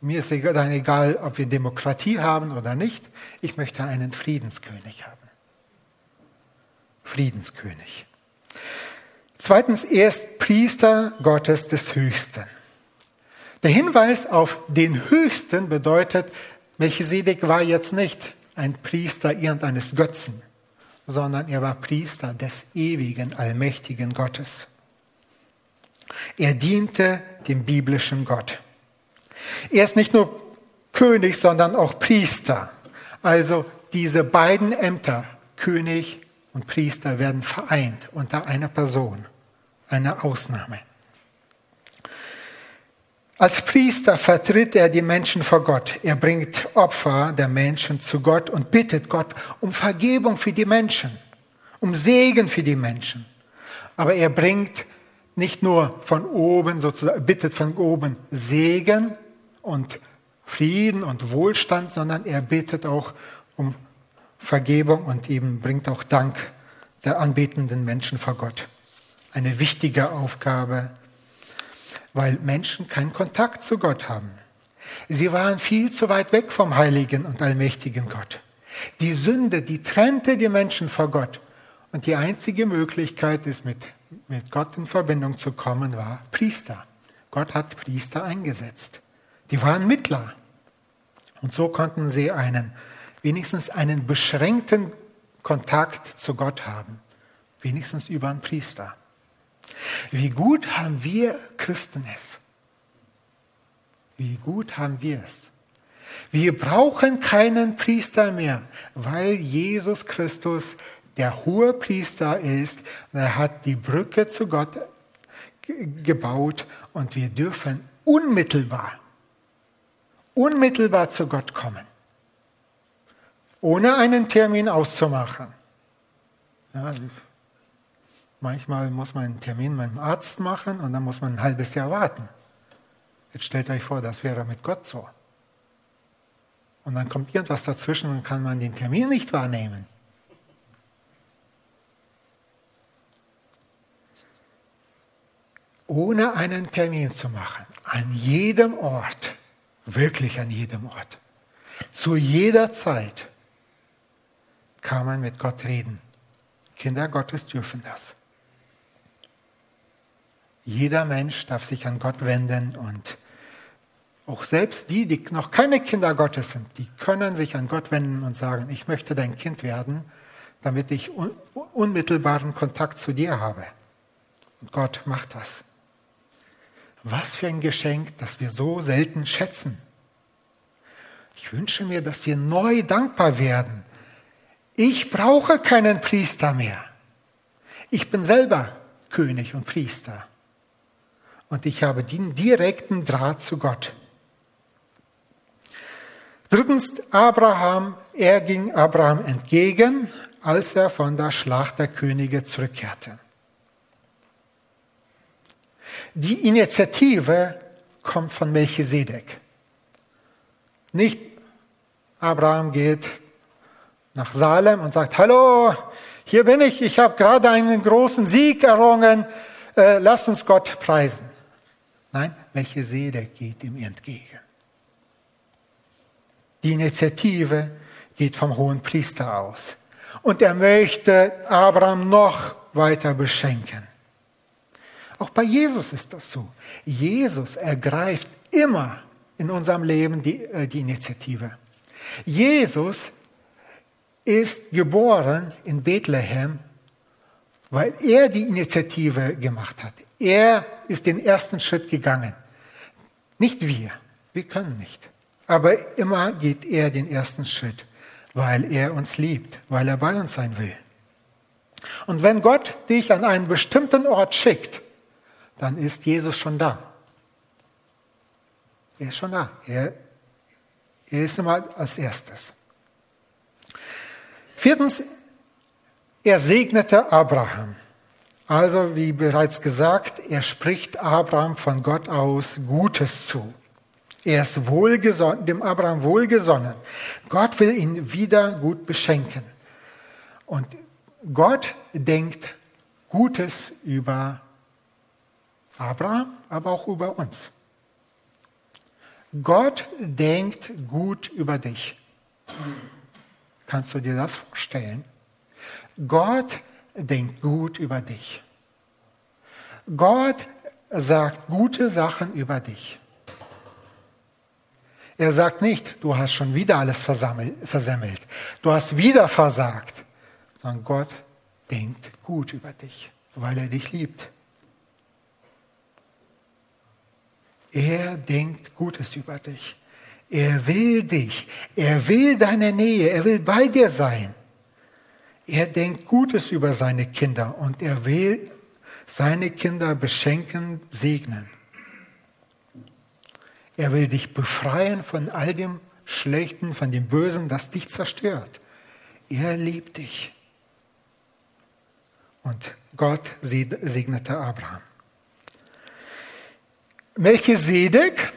Mir ist dann egal, ob wir Demokratie haben oder nicht. Ich möchte einen Friedenskönig haben. Friedenskönig. Zweitens, er ist Priester Gottes des Höchsten. Der Hinweis auf den Höchsten bedeutet, Melchisedek war jetzt nicht ein Priester irgendeines Götzen, sondern er war Priester des ewigen, allmächtigen Gottes. Er diente dem biblischen Gott. Er ist nicht nur König, sondern auch Priester. Also diese beiden Ämter, König und Priester, werden vereint unter einer Person, einer Ausnahme. Als Priester vertritt er die Menschen vor Gott. Er bringt Opfer der Menschen zu Gott und bittet Gott um Vergebung für die Menschen, um Segen für die Menschen. Aber er bringt nicht nur von oben, sozusagen, bittet von oben Segen und Frieden und Wohlstand, sondern er bittet auch um Vergebung und eben bringt auch Dank der anbetenden Menschen vor Gott. Eine wichtige Aufgabe weil Menschen keinen Kontakt zu Gott haben. Sie waren viel zu weit weg vom heiligen und allmächtigen Gott. Die Sünde, die trennte die Menschen vor Gott. Und die einzige Möglichkeit, ist mit, mit Gott in Verbindung zu kommen, war Priester. Gott hat Priester eingesetzt. Die waren Mittler. Und so konnten sie einen, wenigstens einen beschränkten Kontakt zu Gott haben. Wenigstens über einen Priester. Wie gut haben wir Christen es? Wie gut haben wir es? Wir brauchen keinen Priester mehr, weil Jesus Christus der hohe Priester ist. Er hat die Brücke zu Gott gebaut und wir dürfen unmittelbar, unmittelbar zu Gott kommen, ohne einen Termin auszumachen. Ja, Manchmal muss man einen Termin mit dem Arzt machen und dann muss man ein halbes Jahr warten. Jetzt stellt euch vor, das wäre mit Gott so. Und dann kommt irgendwas dazwischen und kann man den Termin nicht wahrnehmen. Ohne einen Termin zu machen, an jedem Ort, wirklich an jedem Ort, zu jeder Zeit kann man mit Gott reden. Kinder Gottes dürfen das. Jeder Mensch darf sich an Gott wenden und auch selbst die, die noch keine Kinder Gottes sind, die können sich an Gott wenden und sagen, ich möchte dein Kind werden, damit ich un unmittelbaren Kontakt zu dir habe. Und Gott macht das. Was für ein Geschenk, das wir so selten schätzen. Ich wünsche mir, dass wir neu dankbar werden. Ich brauche keinen Priester mehr. Ich bin selber König und Priester und ich habe den direkten Draht zu Gott. Drittens, Abraham, er ging Abraham entgegen, als er von der Schlacht der Könige zurückkehrte. Die Initiative kommt von Melchisedek. Nicht Abraham geht nach Salem und sagt, hallo, hier bin ich, ich habe gerade einen großen Sieg errungen, äh, lasst uns Gott preisen. Nein, welche Seele geht ihm entgegen? Die Initiative geht vom hohen Priester aus. Und er möchte Abraham noch weiter beschenken. Auch bei Jesus ist das so. Jesus ergreift immer in unserem Leben die, äh, die Initiative. Jesus ist geboren in Bethlehem, weil er die Initiative gemacht hat. Er ist den ersten Schritt gegangen. Nicht wir. Wir können nicht. Aber immer geht er den ersten Schritt, weil er uns liebt, weil er bei uns sein will. Und wenn Gott dich an einen bestimmten Ort schickt, dann ist Jesus schon da. Er ist schon da. Er, er ist immer als erstes. Viertens, Er segnete Abraham. Also, wie bereits gesagt, er spricht Abraham von Gott aus Gutes zu. Er ist wohlgesonnen, dem Abraham wohlgesonnen. Gott will ihn wieder gut beschenken. Und Gott denkt Gutes über Abraham, aber auch über uns. Gott denkt gut über dich. Kannst du dir das vorstellen? Gott denkt gut über dich. Gott sagt gute Sachen über dich. Er sagt nicht, du hast schon wieder alles versemmelt, du hast wieder versagt, sondern Gott denkt gut über dich, weil er dich liebt. Er denkt Gutes über dich. Er will dich. Er will deine Nähe. Er will bei dir sein. Er denkt Gutes über seine Kinder und er will seine Kinder beschenken, segnen. Er will dich befreien von all dem Schlechten, von dem Bösen, das dich zerstört. Er liebt dich. Und Gott segnete Abraham. Melchisedek,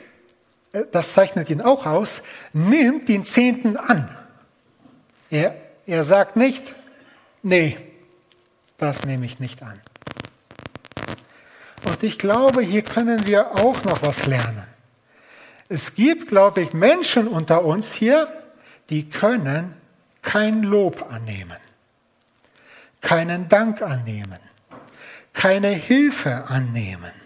äh, das zeichnet ihn auch aus, nimmt den Zehnten an. Er, er sagt nicht, nee, das nehme ich nicht an. Und ich glaube, hier können wir auch noch was lernen. Es gibt, glaube ich, Menschen unter uns hier, die können kein Lob annehmen, keinen Dank annehmen, keine Hilfe annehmen.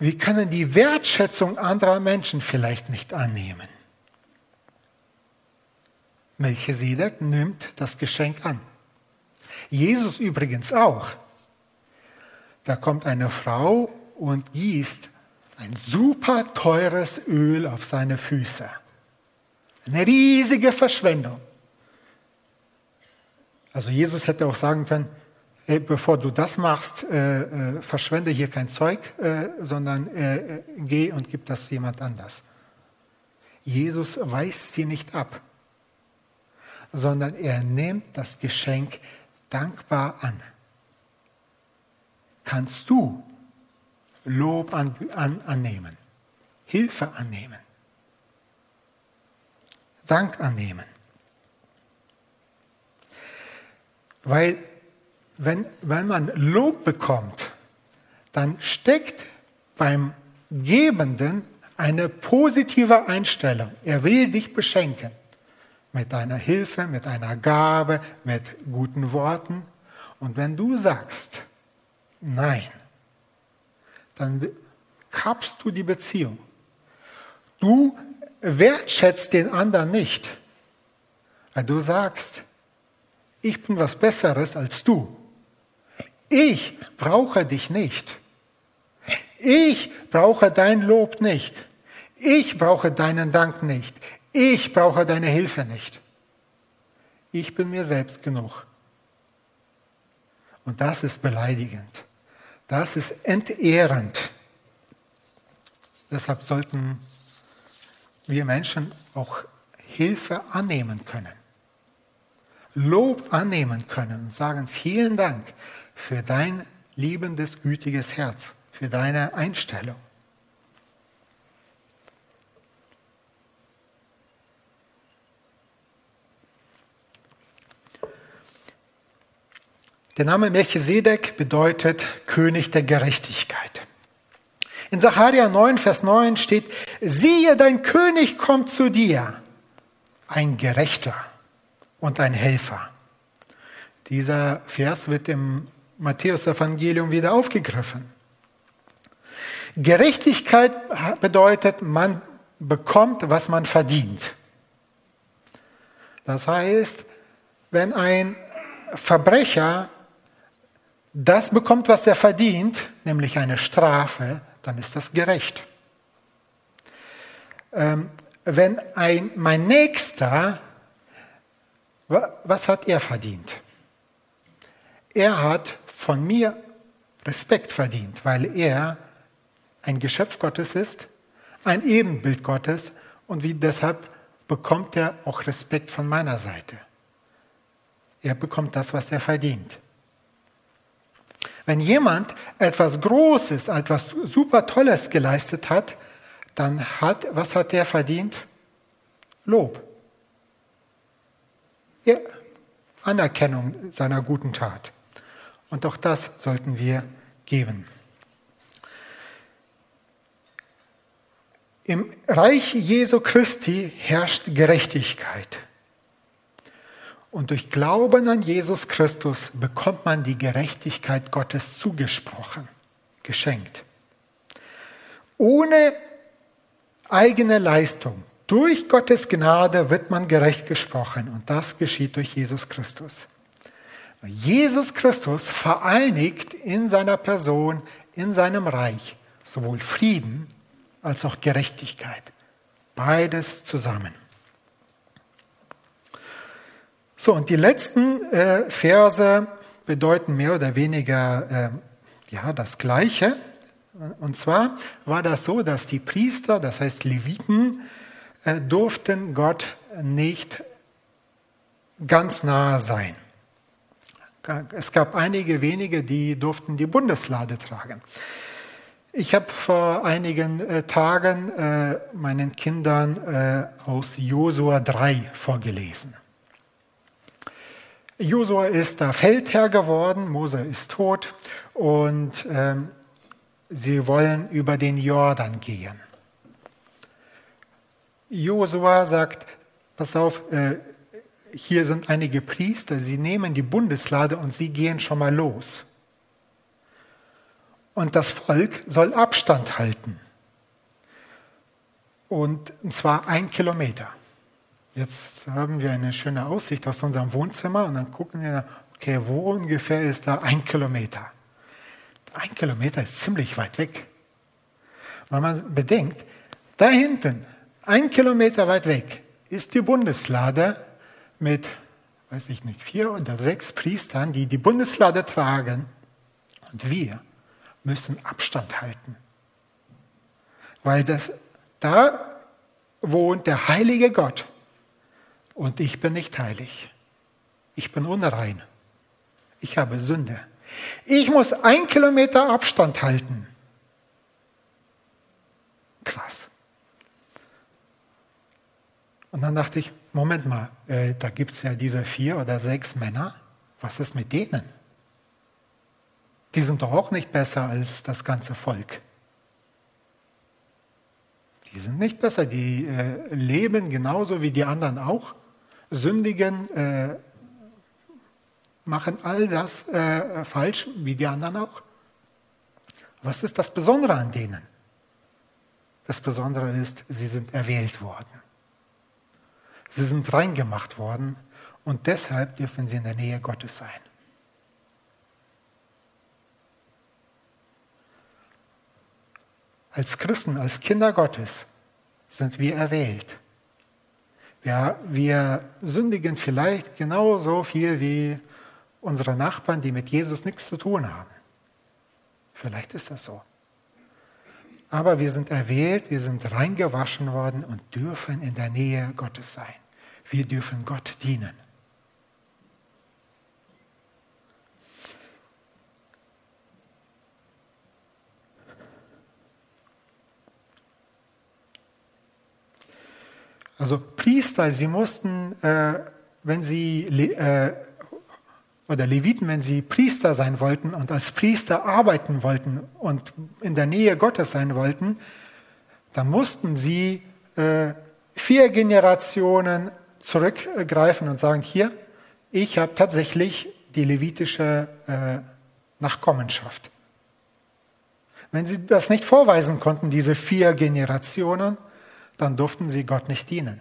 Wir können die Wertschätzung anderer Menschen vielleicht nicht annehmen. Melchisedek nimmt das Geschenk an. Jesus übrigens auch. Da kommt eine Frau und gießt ein super teures Öl auf seine Füße. Eine riesige Verschwendung. Also Jesus hätte auch sagen können, hey, bevor du das machst, äh, äh, verschwende hier kein Zeug, äh, sondern äh, äh, geh und gib das jemand anders. Jesus weist sie nicht ab, sondern er nimmt das Geschenk dankbar an. Kannst du Lob an, an, annehmen, Hilfe annehmen, Dank annehmen? Weil wenn, wenn man Lob bekommt, dann steckt beim Gebenden eine positive Einstellung. Er will dich beschenken mit deiner Hilfe, mit einer Gabe, mit guten Worten. Und wenn du sagst, nein, dann kappst du die Beziehung. Du wertschätzt den anderen nicht, weil du sagst, ich bin was Besseres als du. Ich brauche dich nicht. Ich brauche dein Lob nicht. Ich brauche deinen Dank nicht. Ich brauche deine Hilfe nicht. Ich bin mir selbst genug. Und das ist beleidigend. Das ist entehrend. Deshalb sollten wir Menschen auch Hilfe annehmen können. Lob annehmen können und sagen, vielen Dank für dein liebendes, gütiges Herz, für deine Einstellung. Der Name Melchisedek bedeutet König der Gerechtigkeit. In Sacharja 9, Vers 9 steht, siehe, dein König kommt zu dir, ein Gerechter und ein Helfer. Dieser Vers wird im Matthäus-Evangelium wieder aufgegriffen. Gerechtigkeit bedeutet, man bekommt, was man verdient. Das heißt, wenn ein Verbrecher das bekommt, was er verdient, nämlich eine Strafe, dann ist das gerecht. Ähm, wenn ein, mein Nächster, was hat er verdient? Er hat von mir Respekt verdient, weil er ein Geschöpf Gottes ist, ein Ebenbild Gottes und wie deshalb bekommt er auch Respekt von meiner Seite. Er bekommt das, was er verdient. Wenn jemand etwas Großes, etwas super Tolles geleistet hat, dann hat, was hat der verdient? Lob. Ja, Anerkennung seiner guten Tat. Und auch das sollten wir geben. Im Reich Jesu Christi herrscht Gerechtigkeit. Und durch Glauben an Jesus Christus bekommt man die Gerechtigkeit Gottes zugesprochen, geschenkt. Ohne eigene Leistung, durch Gottes Gnade wird man gerecht gesprochen und das geschieht durch Jesus Christus. Jesus Christus vereinigt in seiner Person, in seinem Reich sowohl Frieden als auch Gerechtigkeit. Beides zusammen. So, und die letzten äh, Verse bedeuten mehr oder weniger äh, ja, das Gleiche. Und zwar war das so, dass die Priester, das heißt Leviten, äh, durften Gott nicht ganz nahe sein. Es gab einige wenige, die durften die Bundeslade tragen. Ich habe vor einigen äh, Tagen äh, meinen Kindern äh, aus Josua 3 vorgelesen. Josua ist da Feldherr geworden, Mose ist tot und ähm, sie wollen über den Jordan gehen. Josua sagt, pass auf, hier sind einige Priester, sie nehmen die Bundeslade und sie gehen schon mal los. Und das Volk soll Abstand halten. Und zwar ein Kilometer. Jetzt haben wir eine schöne Aussicht aus unserem Wohnzimmer und dann gucken wir, okay, wo ungefähr ist da ein Kilometer? Ein Kilometer ist ziemlich weit weg. Wenn man bedenkt, da hinten, ein Kilometer weit weg, ist die Bundeslade mit, weiß ich nicht, vier oder sechs Priestern, die die Bundeslade tragen. Und wir müssen Abstand halten. Weil das, da wohnt der heilige Gott. Und ich bin nicht heilig. Ich bin unrein. Ich habe Sünde. Ich muss ein Kilometer Abstand halten. Krass. Und dann dachte ich, Moment mal, äh, da gibt es ja diese vier oder sechs Männer. Was ist mit denen? Die sind doch auch nicht besser als das ganze Volk. Die sind nicht besser, die äh, leben genauso wie die anderen auch sündigen, äh, machen all das äh, falsch, wie die anderen auch. Was ist das Besondere an denen? Das Besondere ist, sie sind erwählt worden. Sie sind reingemacht worden und deshalb dürfen sie in der Nähe Gottes sein. Als Christen, als Kinder Gottes sind wir erwählt. Ja, wir sündigen vielleicht genauso viel wie unsere Nachbarn, die mit Jesus nichts zu tun haben. Vielleicht ist das so. Aber wir sind erwählt, wir sind reingewaschen worden und dürfen in der Nähe Gottes sein. Wir dürfen Gott dienen. Also Priester, sie mussten, äh, wenn sie, äh, oder Leviten, wenn sie Priester sein wollten und als Priester arbeiten wollten und in der Nähe Gottes sein wollten, dann mussten sie äh, vier Generationen zurückgreifen und sagen, hier, ich habe tatsächlich die levitische äh, Nachkommenschaft. Wenn sie das nicht vorweisen konnten, diese vier Generationen, dann durften sie Gott nicht dienen.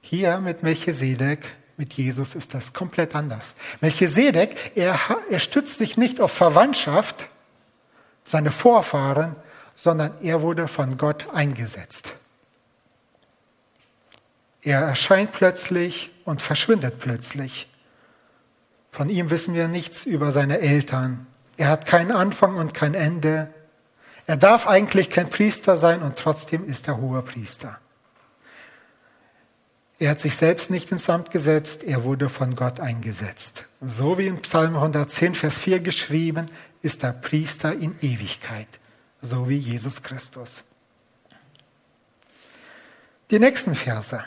Hier mit Melchisedek, mit Jesus ist das komplett anders. Melchisedek, er, er stützt sich nicht auf Verwandtschaft, seine Vorfahren, sondern er wurde von Gott eingesetzt. Er erscheint plötzlich und verschwindet plötzlich. Von ihm wissen wir nichts über seine Eltern. Er hat keinen Anfang und kein Ende. Er darf eigentlich kein Priester sein und trotzdem ist er hoher Priester. Er hat sich selbst nicht ins Amt gesetzt, er wurde von Gott eingesetzt. So wie in Psalm 110, Vers 4 geschrieben, ist er Priester in Ewigkeit, so wie Jesus Christus. Die nächsten Verse.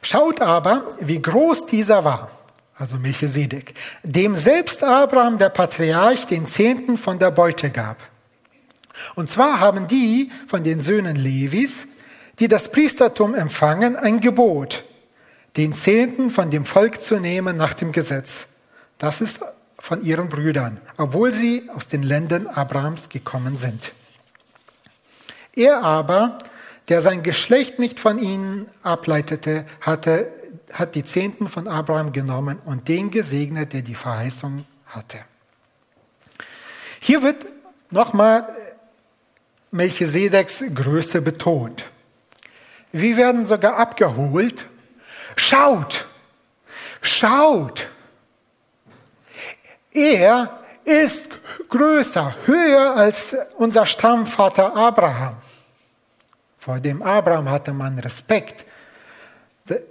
Schaut aber, wie groß dieser war, also Melchisedek, dem selbst Abraham, der Patriarch, den Zehnten von der Beute gab. Und zwar haben die von den Söhnen Levis, die das Priestertum empfangen, ein Gebot, den Zehnten von dem Volk zu nehmen nach dem Gesetz. Das ist von ihren Brüdern, obwohl sie aus den Ländern Abrahams gekommen sind. Er aber, der sein Geschlecht nicht von ihnen ableitete, hatte, hat die Zehnten von Abraham genommen und den gesegnet, der die Verheißung hatte. Hier wird nochmal Melchisedeks Größe betont. Wir werden sogar abgeholt. Schaut, schaut. Er ist größer, höher als unser Stammvater Abraham. Vor dem Abraham hatte man Respekt.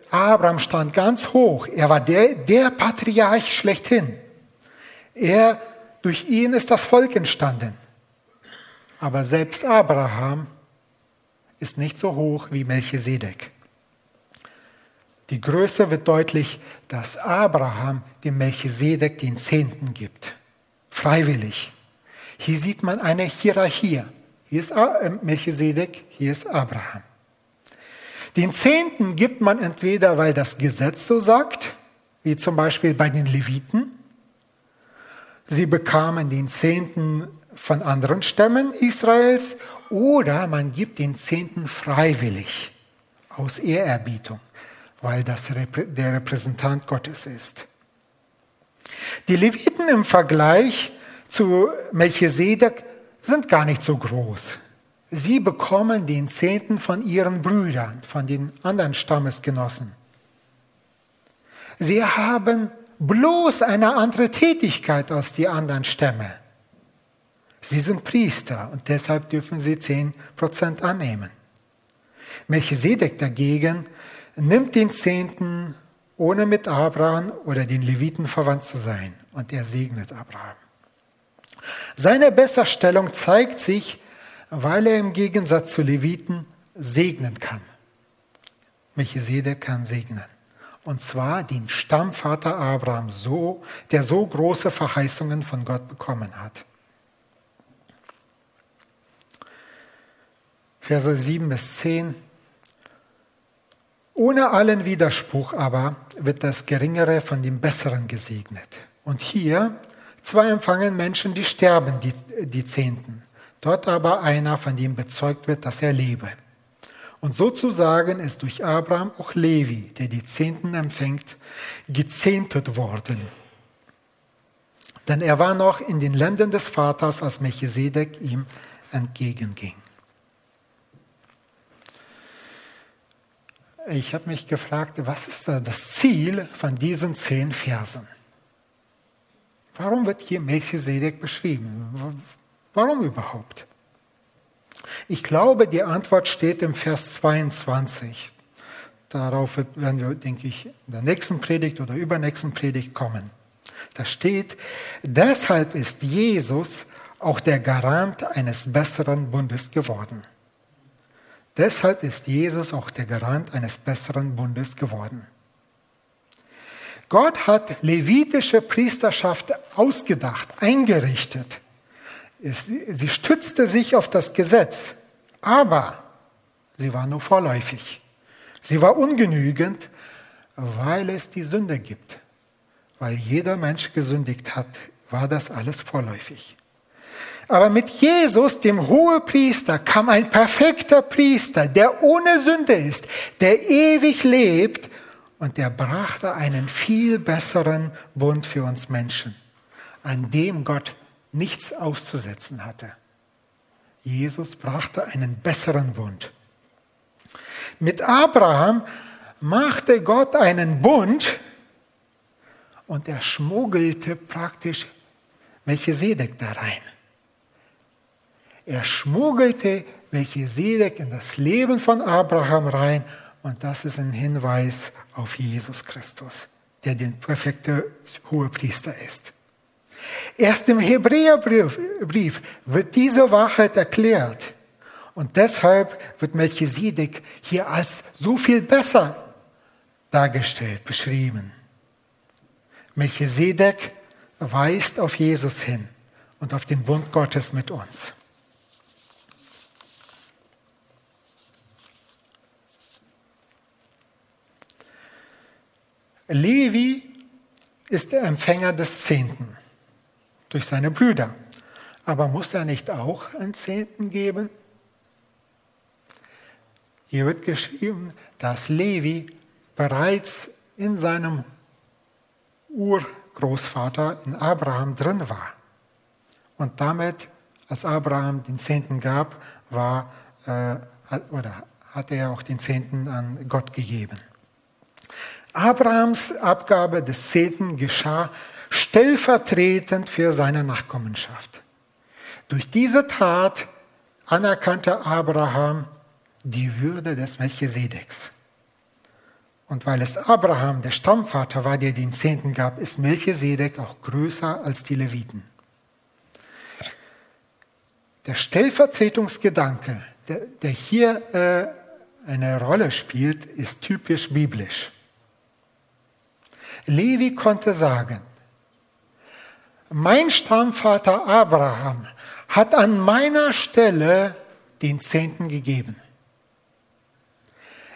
Abraham stand ganz hoch. Er war der, der Patriarch schlechthin. Er, durch ihn ist das Volk entstanden. Aber selbst Abraham ist nicht so hoch wie Melchisedek. Die Größe wird deutlich, dass Abraham dem Melchisedek den Zehnten gibt. Freiwillig. Hier sieht man eine Hierarchie. Hier ist äh, Melchisedek, hier ist Abraham. Den Zehnten gibt man entweder, weil das Gesetz so sagt, wie zum Beispiel bei den Leviten. Sie bekamen den Zehnten von anderen Stämmen Israels oder man gibt den Zehnten freiwillig aus Ehrerbietung, weil das der Repräsentant Gottes ist. Die Leviten im Vergleich zu Melchisedek sind gar nicht so groß. Sie bekommen den Zehnten von ihren Brüdern, von den anderen Stammesgenossen. Sie haben bloß eine andere Tätigkeit als die anderen Stämme. Sie sind Priester und deshalb dürfen sie 10% annehmen. Melchisedek dagegen nimmt den Zehnten, ohne mit Abraham oder den Leviten verwandt zu sein, und er segnet Abraham. Seine Besserstellung zeigt sich, weil er im Gegensatz zu Leviten segnen kann. Melchisedek kann segnen. Und zwar den Stammvater Abraham, so, der so große Verheißungen von Gott bekommen hat. Verse 7 bis 10. Ohne allen Widerspruch aber wird das Geringere von dem Besseren gesegnet. Und hier zwei empfangen Menschen, die sterben, die, die Zehnten. Dort aber einer, von dem bezeugt wird, dass er lebe. Und sozusagen ist durch Abraham auch Levi, der die Zehnten empfängt, gezehntet worden. Denn er war noch in den Ländern des Vaters, als Melchisedek ihm entgegenging. Ich habe mich gefragt, was ist das Ziel von diesen zehn Versen? Warum wird hier Melchisedek beschrieben? Warum überhaupt? Ich glaube, die Antwort steht im Vers 22. Darauf werden wir, denke ich, in der nächsten Predigt oder übernächsten Predigt kommen. Da steht, deshalb ist Jesus auch der Garant eines besseren Bundes geworden. Deshalb ist Jesus auch der Garant eines besseren Bundes geworden. Gott hat levitische Priesterschaft ausgedacht, eingerichtet. Sie stützte sich auf das Gesetz, aber sie war nur vorläufig. Sie war ungenügend, weil es die Sünde gibt. Weil jeder Mensch gesündigt hat, war das alles vorläufig. Aber mit Jesus, dem Hohepriester, kam ein perfekter Priester, der ohne Sünde ist, der ewig lebt und der brachte einen viel besseren Bund für uns Menschen, an dem Gott nichts auszusetzen hatte. Jesus brachte einen besseren Bund. Mit Abraham machte Gott einen Bund und er schmuggelte praktisch Melchisedek da rein. Er schmuggelte Melchisedek in das Leben von Abraham rein und das ist ein Hinweis auf Jesus Christus, der der perfekte Hohepriester ist. Erst im Hebräerbrief wird diese Wahrheit erklärt. Und deshalb wird Melchisedek hier als so viel besser dargestellt, beschrieben. Melchisedek weist auf Jesus hin und auf den Bund Gottes mit uns. Levi ist der Empfänger des Zehnten durch seine Brüder. Aber muss er nicht auch einen Zehnten geben? Hier wird geschrieben, dass Levi bereits in seinem Urgroßvater in Abraham drin war. Und damit, als Abraham den Zehnten gab, war, äh, oder hat er auch den Zehnten an Gott gegeben. Abrahams Abgabe des Zehnten geschah stellvertretend für seine Nachkommenschaft. Durch diese Tat anerkannte Abraham die Würde des Melchisedeks. Und weil es Abraham, der Stammvater war, der den Zehnten gab, ist Melchisedek auch größer als die Leviten. Der Stellvertretungsgedanke, der, der hier äh, eine Rolle spielt, ist typisch biblisch. Levi konnte sagen, mein Stammvater Abraham hat an meiner Stelle den Zehnten gegeben.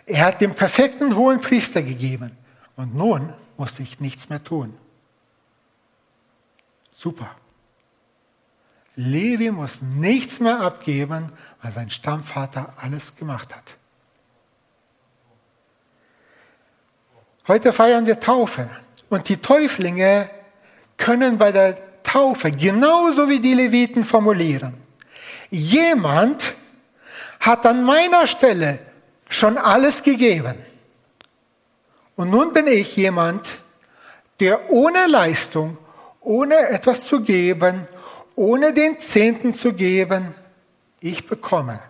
Er hat den perfekten hohen Priester gegeben. Und nun muss ich nichts mehr tun. Super. Levi muss nichts mehr abgeben, weil sein Stammvater alles gemacht hat. Heute feiern wir Taufe und die Täuflinge können bei der Taufe genauso wie die Leviten formulieren. Jemand hat an meiner Stelle schon alles gegeben. Und nun bin ich jemand, der ohne Leistung, ohne etwas zu geben, ohne den Zehnten zu geben, ich bekomme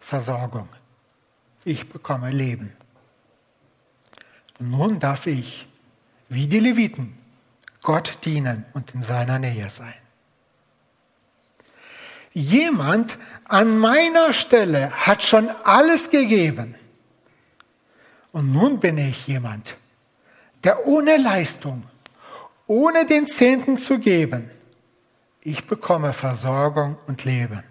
Versorgung. Ich bekomme Leben. Nun darf ich, wie die Leviten, Gott dienen und in seiner Nähe sein. Jemand an meiner Stelle hat schon alles gegeben. Und nun bin ich jemand, der ohne Leistung, ohne den Zehnten zu geben, ich bekomme Versorgung und Leben.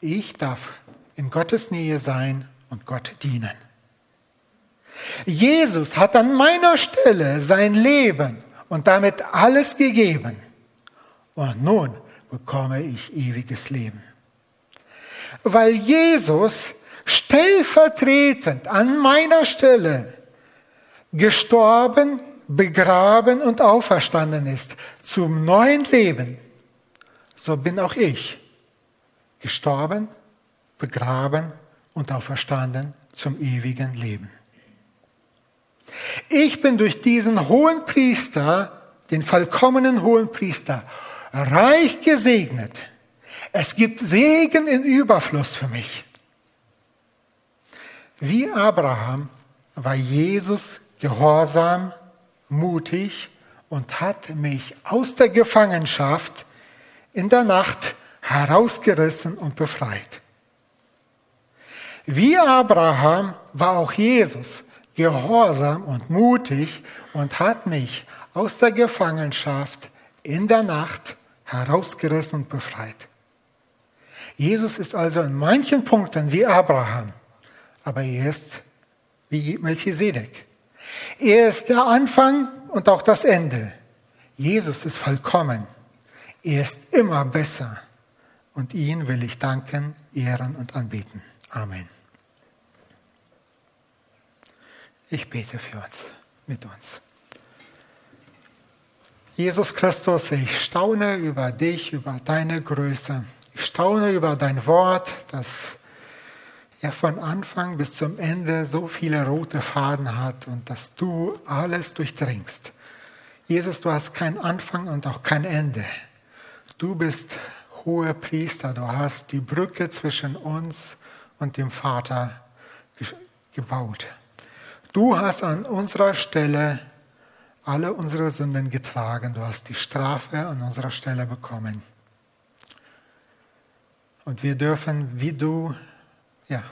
Ich darf in Gottes Nähe sein und Gott dienen. Jesus hat an meiner Stelle sein Leben und damit alles gegeben. Und nun bekomme ich ewiges Leben. Weil Jesus stellvertretend an meiner Stelle gestorben, begraben und auferstanden ist zum neuen Leben, so bin auch ich gestorben, begraben und auferstanden zum ewigen Leben. Ich bin durch diesen hohen Priester, den vollkommenen hohen Priester, reich gesegnet. Es gibt Segen in Überfluss für mich. Wie Abraham war Jesus gehorsam, mutig und hat mich aus der Gefangenschaft in der Nacht herausgerissen und befreit. Wie Abraham war auch Jesus gehorsam und mutig und hat mich aus der Gefangenschaft in der Nacht herausgerissen und befreit. Jesus ist also in manchen Punkten wie Abraham, aber er ist wie Melchisedek. Er ist der Anfang und auch das Ende. Jesus ist vollkommen. Er ist immer besser. Und ihn will ich danken, ehren und anbeten. Amen. Ich bete für uns, mit uns. Jesus Christus, ich staune über dich, über deine Größe. Ich staune über dein Wort, das ja von Anfang bis zum Ende so viele rote Faden hat und dass du alles durchdringst. Jesus, du hast keinen Anfang und auch kein Ende. Du bist hohe Priester, du hast die Brücke zwischen uns und dem Vater gebaut. Du hast an unserer Stelle alle unsere Sünden getragen. Du hast die Strafe an unserer Stelle bekommen. Und wir dürfen, wie du, ja,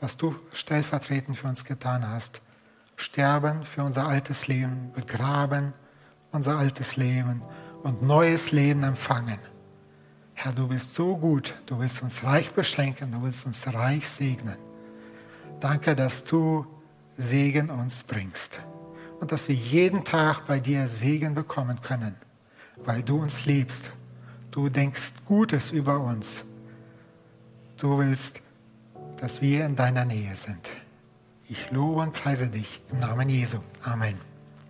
was du stellvertretend für uns getan hast, sterben für unser altes Leben, begraben unser altes Leben und neues Leben empfangen. Herr, du bist so gut, du willst uns reich beschenken, du willst uns reich segnen. Danke, dass du Segen uns bringst und dass wir jeden Tag bei dir Segen bekommen können, weil du uns liebst. Du denkst Gutes über uns. Du willst, dass wir in deiner Nähe sind. Ich lobe und preise dich im Namen Jesu. Amen.